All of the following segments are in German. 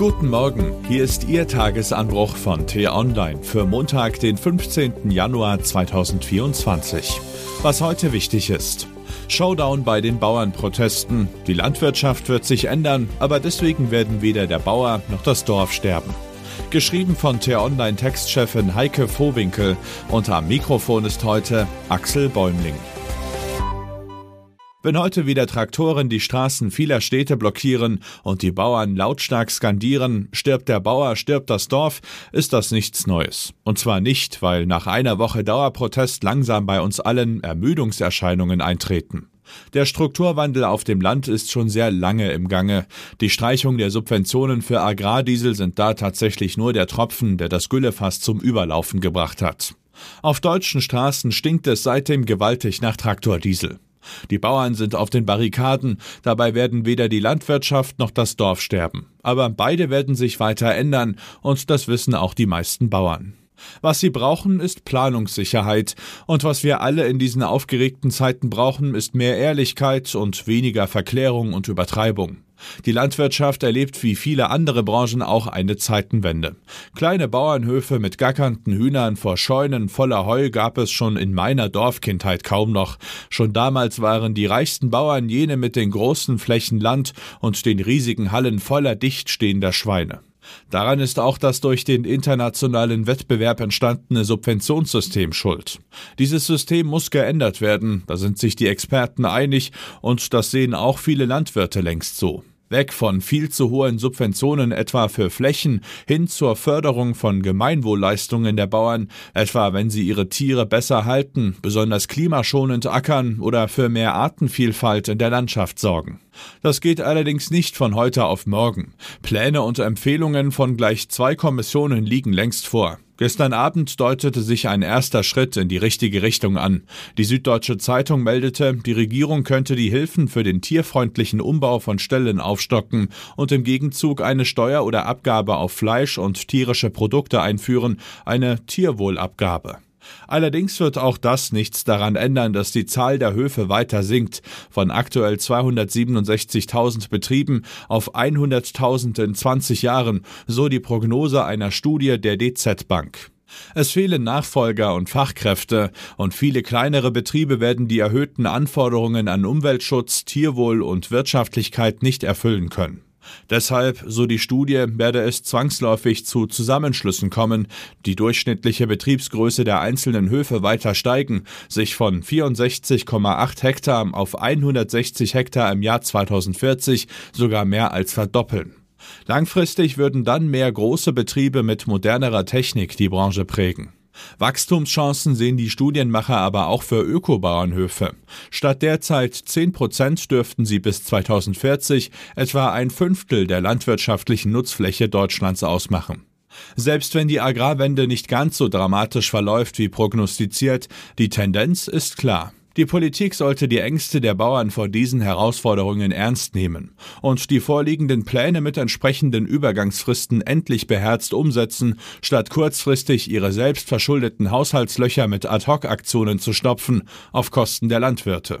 Guten Morgen, hier ist Ihr Tagesanbruch von T-Online für Montag, den 15. Januar 2024. Was heute wichtig ist. Showdown bei den Bauernprotesten. Die Landwirtschaft wird sich ändern, aber deswegen werden weder der Bauer noch das Dorf sterben. Geschrieben von T-Online-Textchefin Heike Vohwinkel und am Mikrofon ist heute Axel Bäumling. Wenn heute wieder Traktoren die Straßen vieler Städte blockieren und die Bauern lautstark skandieren, stirbt der Bauer, stirbt das Dorf, ist das nichts Neues. Und zwar nicht, weil nach einer Woche Dauerprotest langsam bei uns allen Ermüdungserscheinungen eintreten. Der Strukturwandel auf dem Land ist schon sehr lange im Gange. Die Streichung der Subventionen für Agrardiesel sind da tatsächlich nur der Tropfen, der das Güllefass zum Überlaufen gebracht hat. Auf deutschen Straßen stinkt es seitdem gewaltig nach Traktordiesel. Die Bauern sind auf den Barrikaden, dabei werden weder die Landwirtschaft noch das Dorf sterben. Aber beide werden sich weiter ändern, und das wissen auch die meisten Bauern. Was sie brauchen, ist Planungssicherheit, und was wir alle in diesen aufgeregten Zeiten brauchen, ist mehr Ehrlichkeit und weniger Verklärung und Übertreibung. Die Landwirtschaft erlebt wie viele andere Branchen auch eine Zeitenwende. Kleine Bauernhöfe mit gackernden Hühnern vor Scheunen voller Heu gab es schon in meiner Dorfkindheit kaum noch. Schon damals waren die reichsten Bauern jene mit den großen Flächen Land und den riesigen Hallen voller dicht stehender Schweine. Daran ist auch das durch den internationalen Wettbewerb entstandene Subventionssystem schuld. Dieses System muss geändert werden, da sind sich die Experten einig, und das sehen auch viele Landwirte längst so. Weg von viel zu hohen Subventionen etwa für Flächen hin zur Förderung von Gemeinwohlleistungen der Bauern, etwa wenn sie ihre Tiere besser halten, besonders klimaschonend ackern oder für mehr Artenvielfalt in der Landschaft sorgen. Das geht allerdings nicht von heute auf morgen. Pläne und Empfehlungen von gleich zwei Kommissionen liegen längst vor. Gestern Abend deutete sich ein erster Schritt in die richtige Richtung an. Die Süddeutsche Zeitung meldete, die Regierung könnte die Hilfen für den tierfreundlichen Umbau von Ställen aufstocken und im Gegenzug eine Steuer oder Abgabe auf Fleisch und tierische Produkte einführen, eine Tierwohlabgabe. Allerdings wird auch das nichts daran ändern, dass die Zahl der Höfe weiter sinkt, von aktuell 267.000 Betrieben auf 100.000 in 20 Jahren, so die Prognose einer Studie der DZ Bank. Es fehlen Nachfolger und Fachkräfte, und viele kleinere Betriebe werden die erhöhten Anforderungen an Umweltschutz, Tierwohl und Wirtschaftlichkeit nicht erfüllen können. Deshalb, so die Studie, werde es zwangsläufig zu Zusammenschlüssen kommen, die durchschnittliche Betriebsgröße der einzelnen Höfe weiter steigen, sich von 64,8 Hektar auf 160 Hektar im Jahr 2040 sogar mehr als verdoppeln. Langfristig würden dann mehr große Betriebe mit modernerer Technik die Branche prägen. Wachstumschancen sehen die Studienmacher aber auch für Ökobauernhöfe. Statt derzeit 10 Prozent dürften sie bis 2040 etwa ein Fünftel der landwirtschaftlichen Nutzfläche Deutschlands ausmachen. Selbst wenn die Agrarwende nicht ganz so dramatisch verläuft wie prognostiziert, die Tendenz ist klar. Die Politik sollte die Ängste der Bauern vor diesen Herausforderungen ernst nehmen und die vorliegenden Pläne mit entsprechenden Übergangsfristen endlich beherzt umsetzen, statt kurzfristig ihre selbstverschuldeten Haushaltslöcher mit Ad-hoc-Aktionen zu stopfen auf Kosten der Landwirte.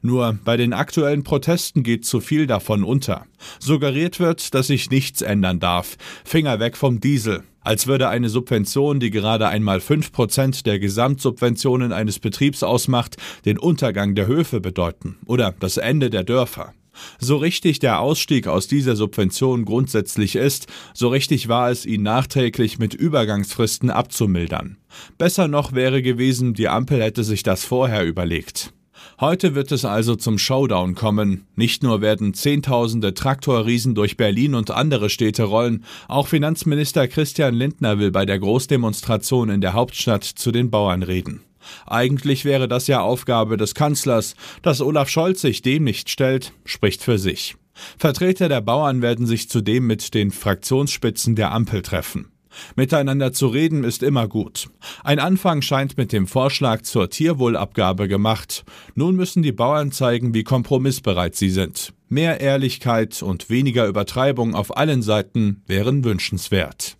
Nur bei den aktuellen Protesten geht zu viel davon unter. Suggeriert wird, dass sich nichts ändern darf. Finger weg vom Diesel. Als würde eine Subvention, die gerade einmal fünf Prozent der Gesamtsubventionen eines Betriebs ausmacht, den Untergang der Höfe bedeuten oder das Ende der Dörfer. So richtig der Ausstieg aus dieser Subvention grundsätzlich ist, so richtig war es, ihn nachträglich mit Übergangsfristen abzumildern. Besser noch wäre gewesen, die Ampel hätte sich das vorher überlegt. Heute wird es also zum Showdown kommen. Nicht nur werden Zehntausende Traktorriesen durch Berlin und andere Städte rollen, auch Finanzminister Christian Lindner will bei der Großdemonstration in der Hauptstadt zu den Bauern reden. Eigentlich wäre das ja Aufgabe des Kanzlers. Dass Olaf Scholz sich dem nicht stellt, spricht für sich. Vertreter der Bauern werden sich zudem mit den Fraktionsspitzen der Ampel treffen. Miteinander zu reden ist immer gut. Ein Anfang scheint mit dem Vorschlag zur Tierwohlabgabe gemacht. Nun müssen die Bauern zeigen, wie kompromissbereit sie sind. Mehr Ehrlichkeit und weniger Übertreibung auf allen Seiten wären wünschenswert.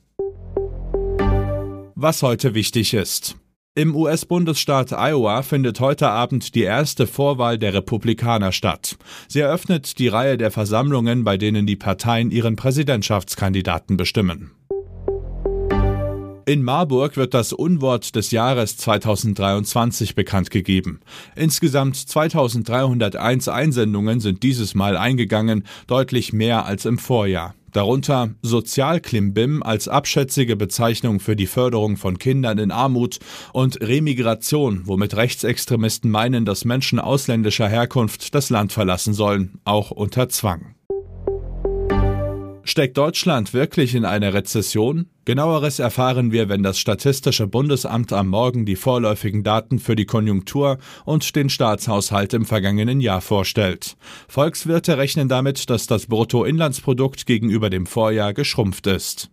Was heute wichtig ist. Im US-Bundesstaat Iowa findet heute Abend die erste Vorwahl der Republikaner statt. Sie eröffnet die Reihe der Versammlungen, bei denen die Parteien ihren Präsidentschaftskandidaten bestimmen. In Marburg wird das Unwort des Jahres 2023 bekannt gegeben. Insgesamt 2301 Einsendungen sind dieses Mal eingegangen, deutlich mehr als im Vorjahr. Darunter Sozialklimbim als abschätzige Bezeichnung für die Förderung von Kindern in Armut und Remigration, womit Rechtsextremisten meinen, dass Menschen ausländischer Herkunft das Land verlassen sollen, auch unter Zwang. Steckt Deutschland wirklich in einer Rezession? Genaueres erfahren wir, wenn das Statistische Bundesamt am Morgen die vorläufigen Daten für die Konjunktur und den Staatshaushalt im vergangenen Jahr vorstellt. Volkswirte rechnen damit, dass das Bruttoinlandsprodukt gegenüber dem Vorjahr geschrumpft ist.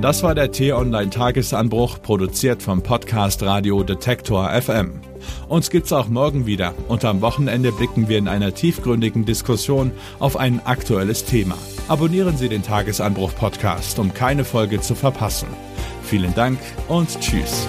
Das war der T-Online-Tagesanbruch, produziert vom Podcast Radio Detektor FM. Uns gibt's auch morgen wieder und am Wochenende blicken wir in einer tiefgründigen Diskussion auf ein aktuelles Thema. Abonnieren Sie den Tagesanbruch Podcast, um keine Folge zu verpassen. Vielen Dank und Tschüss.